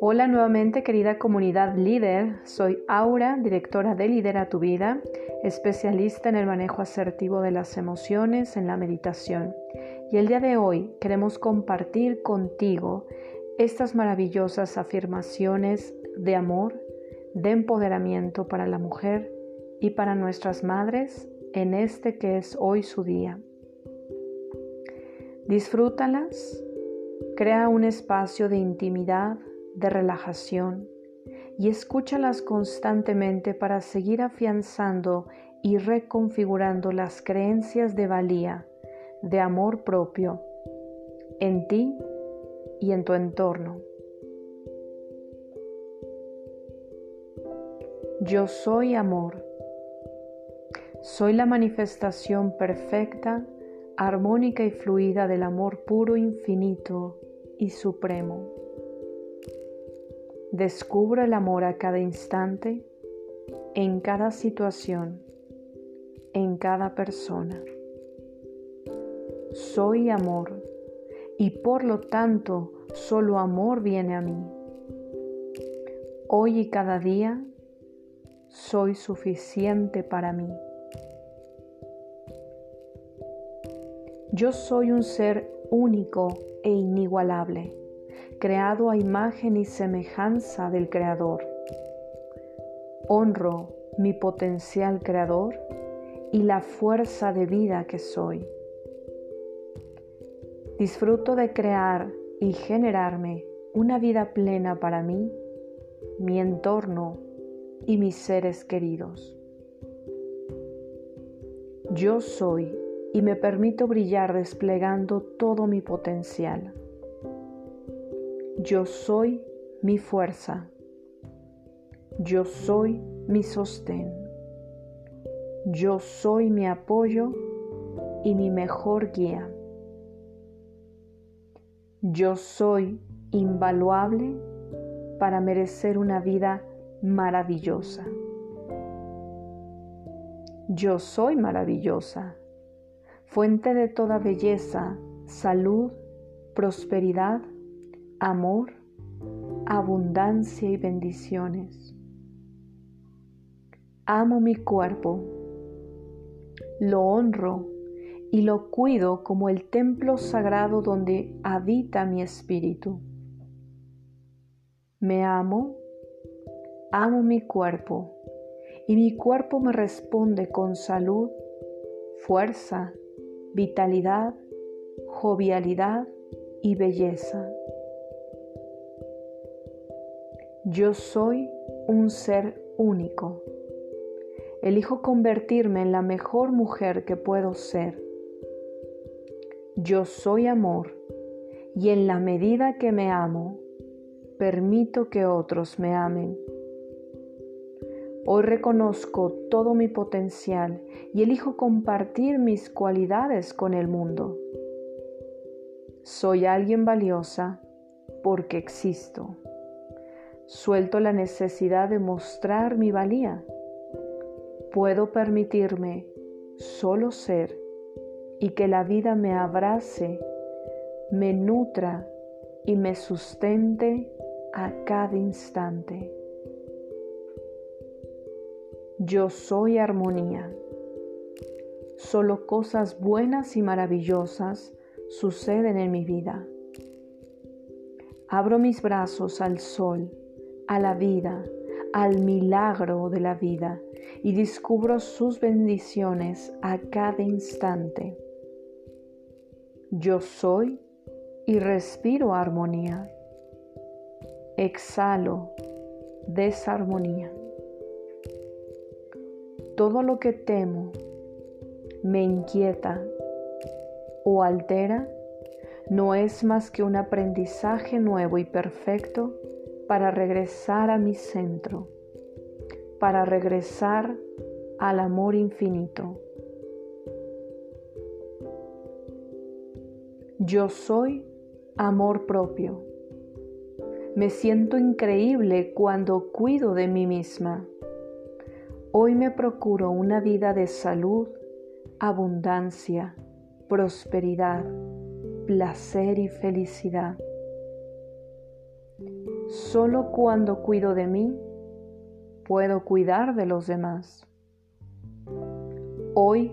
Hola nuevamente querida comunidad líder, soy Aura, directora de Lidera tu vida, especialista en el manejo asertivo de las emociones en la meditación. Y el día de hoy queremos compartir contigo estas maravillosas afirmaciones de amor, de empoderamiento para la mujer y para nuestras madres en este que es hoy su día. Disfrútalas, crea un espacio de intimidad, de relajación y escúchalas constantemente para seguir afianzando y reconfigurando las creencias de valía, de amor propio en ti y en tu entorno. Yo soy amor. Soy la manifestación perfecta, armónica y fluida del amor puro, infinito y supremo. Descubro el amor a cada instante, en cada situación, en cada persona. Soy amor y por lo tanto solo amor viene a mí. Hoy y cada día soy suficiente para mí. Yo soy un ser único e inigualable creado a imagen y semejanza del Creador. Honro mi potencial creador y la fuerza de vida que soy. Disfruto de crear y generarme una vida plena para mí, mi entorno y mis seres queridos. Yo soy y me permito brillar desplegando todo mi potencial. Yo soy mi fuerza. Yo soy mi sostén. Yo soy mi apoyo y mi mejor guía. Yo soy invaluable para merecer una vida maravillosa. Yo soy maravillosa, fuente de toda belleza, salud, prosperidad amor, abundancia y bendiciones. Amo mi cuerpo, lo honro y lo cuido como el templo sagrado donde habita mi espíritu. Me amo, amo mi cuerpo y mi cuerpo me responde con salud, fuerza, vitalidad, jovialidad y belleza. Yo soy un ser único. Elijo convertirme en la mejor mujer que puedo ser. Yo soy amor y en la medida que me amo, permito que otros me amen. Hoy reconozco todo mi potencial y elijo compartir mis cualidades con el mundo. Soy alguien valiosa porque existo. Suelto la necesidad de mostrar mi valía. Puedo permitirme solo ser y que la vida me abrace, me nutra y me sustente a cada instante. Yo soy armonía. Solo cosas buenas y maravillosas suceden en mi vida. Abro mis brazos al sol a la vida, al milagro de la vida y descubro sus bendiciones a cada instante. Yo soy y respiro armonía. Exhalo desarmonía. Todo lo que temo, me inquieta o altera no es más que un aprendizaje nuevo y perfecto para regresar a mi centro, para regresar al amor infinito. Yo soy amor propio. Me siento increíble cuando cuido de mí misma. Hoy me procuro una vida de salud, abundancia, prosperidad, placer y felicidad. Solo cuando cuido de mí, puedo cuidar de los demás. Hoy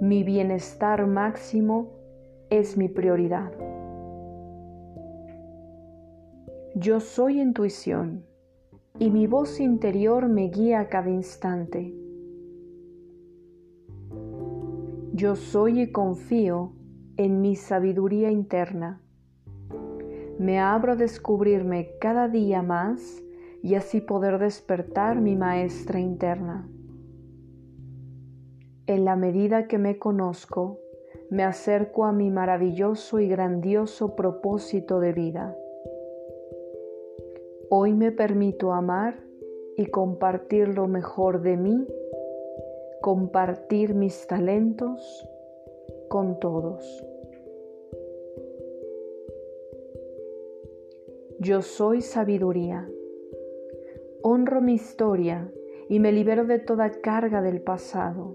mi bienestar máximo es mi prioridad. Yo soy intuición y mi voz interior me guía a cada instante. Yo soy y confío en mi sabiduría interna. Me abro a descubrirme cada día más y así poder despertar mi maestra interna. En la medida que me conozco, me acerco a mi maravilloso y grandioso propósito de vida. Hoy me permito amar y compartir lo mejor de mí, compartir mis talentos con todos. Yo soy sabiduría. Honro mi historia y me libero de toda carga del pasado.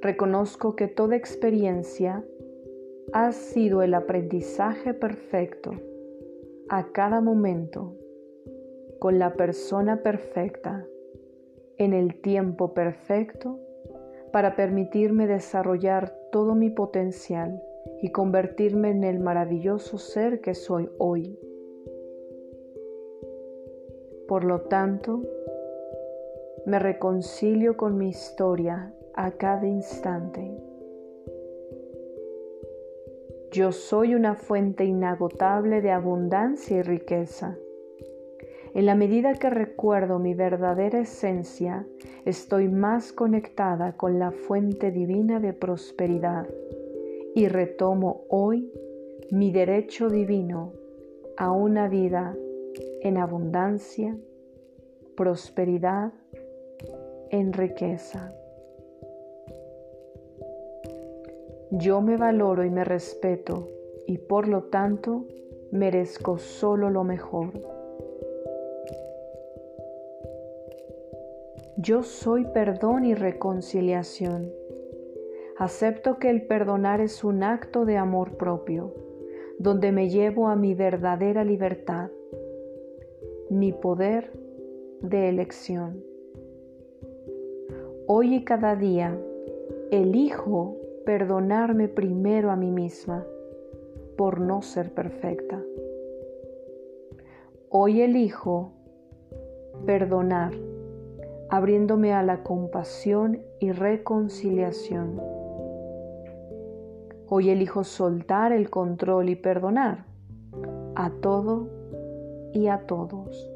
Reconozco que toda experiencia ha sido el aprendizaje perfecto a cada momento con la persona perfecta en el tiempo perfecto para permitirme desarrollar todo mi potencial y convertirme en el maravilloso ser que soy hoy. Por lo tanto, me reconcilio con mi historia a cada instante. Yo soy una fuente inagotable de abundancia y riqueza. En la medida que recuerdo mi verdadera esencia, estoy más conectada con la fuente divina de prosperidad y retomo hoy mi derecho divino a una vida en abundancia, prosperidad, en riqueza. Yo me valoro y me respeto y por lo tanto merezco solo lo mejor. Yo soy perdón y reconciliación. Acepto que el perdonar es un acto de amor propio, donde me llevo a mi verdadera libertad, mi poder de elección. Hoy y cada día elijo perdonarme primero a mí misma por no ser perfecta. Hoy elijo perdonar, abriéndome a la compasión y reconciliación. Hoy elijo soltar el control y perdonar a todo y a todos.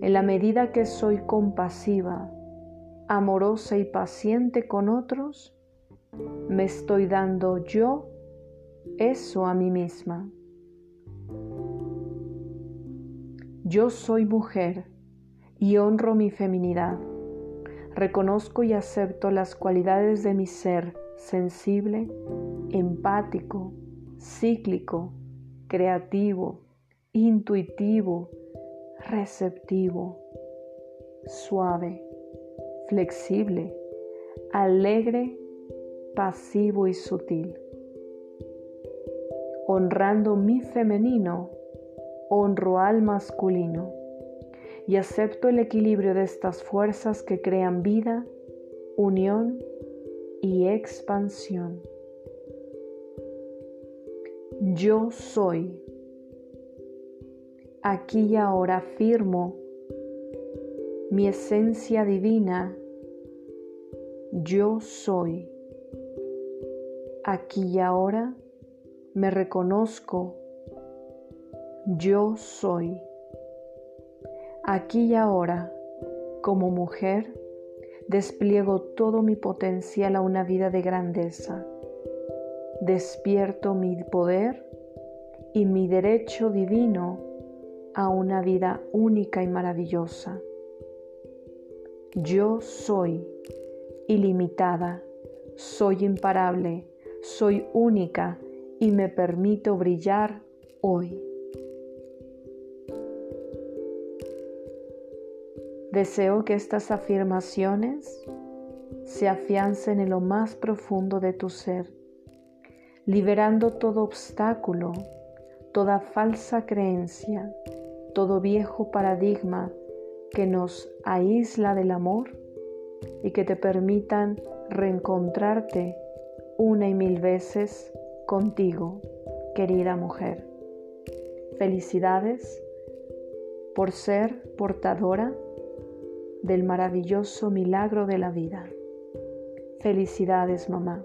En la medida que soy compasiva, amorosa y paciente con otros, me estoy dando yo eso a mí misma. Yo soy mujer y honro mi feminidad. Reconozco y acepto las cualidades de mi ser sensible, empático, cíclico, creativo, intuitivo, receptivo, suave, flexible, alegre pasivo y sutil. Honrando mi femenino, honro al masculino y acepto el equilibrio de estas fuerzas que crean vida, unión y expansión. Yo soy. Aquí y ahora afirmo mi esencia divina. Yo soy. Aquí y ahora me reconozco. Yo soy. Aquí y ahora, como mujer, despliego todo mi potencial a una vida de grandeza. Despierto mi poder y mi derecho divino a una vida única y maravillosa. Yo soy ilimitada, soy imparable soy única y me permito brillar hoy. Deseo que estas afirmaciones se afiancen en lo más profundo de tu ser, liberando todo obstáculo, toda falsa creencia, todo viejo paradigma que nos aísla del amor y que te permitan reencontrarte una y mil veces contigo, querida mujer. Felicidades por ser portadora del maravilloso milagro de la vida. Felicidades, mamá.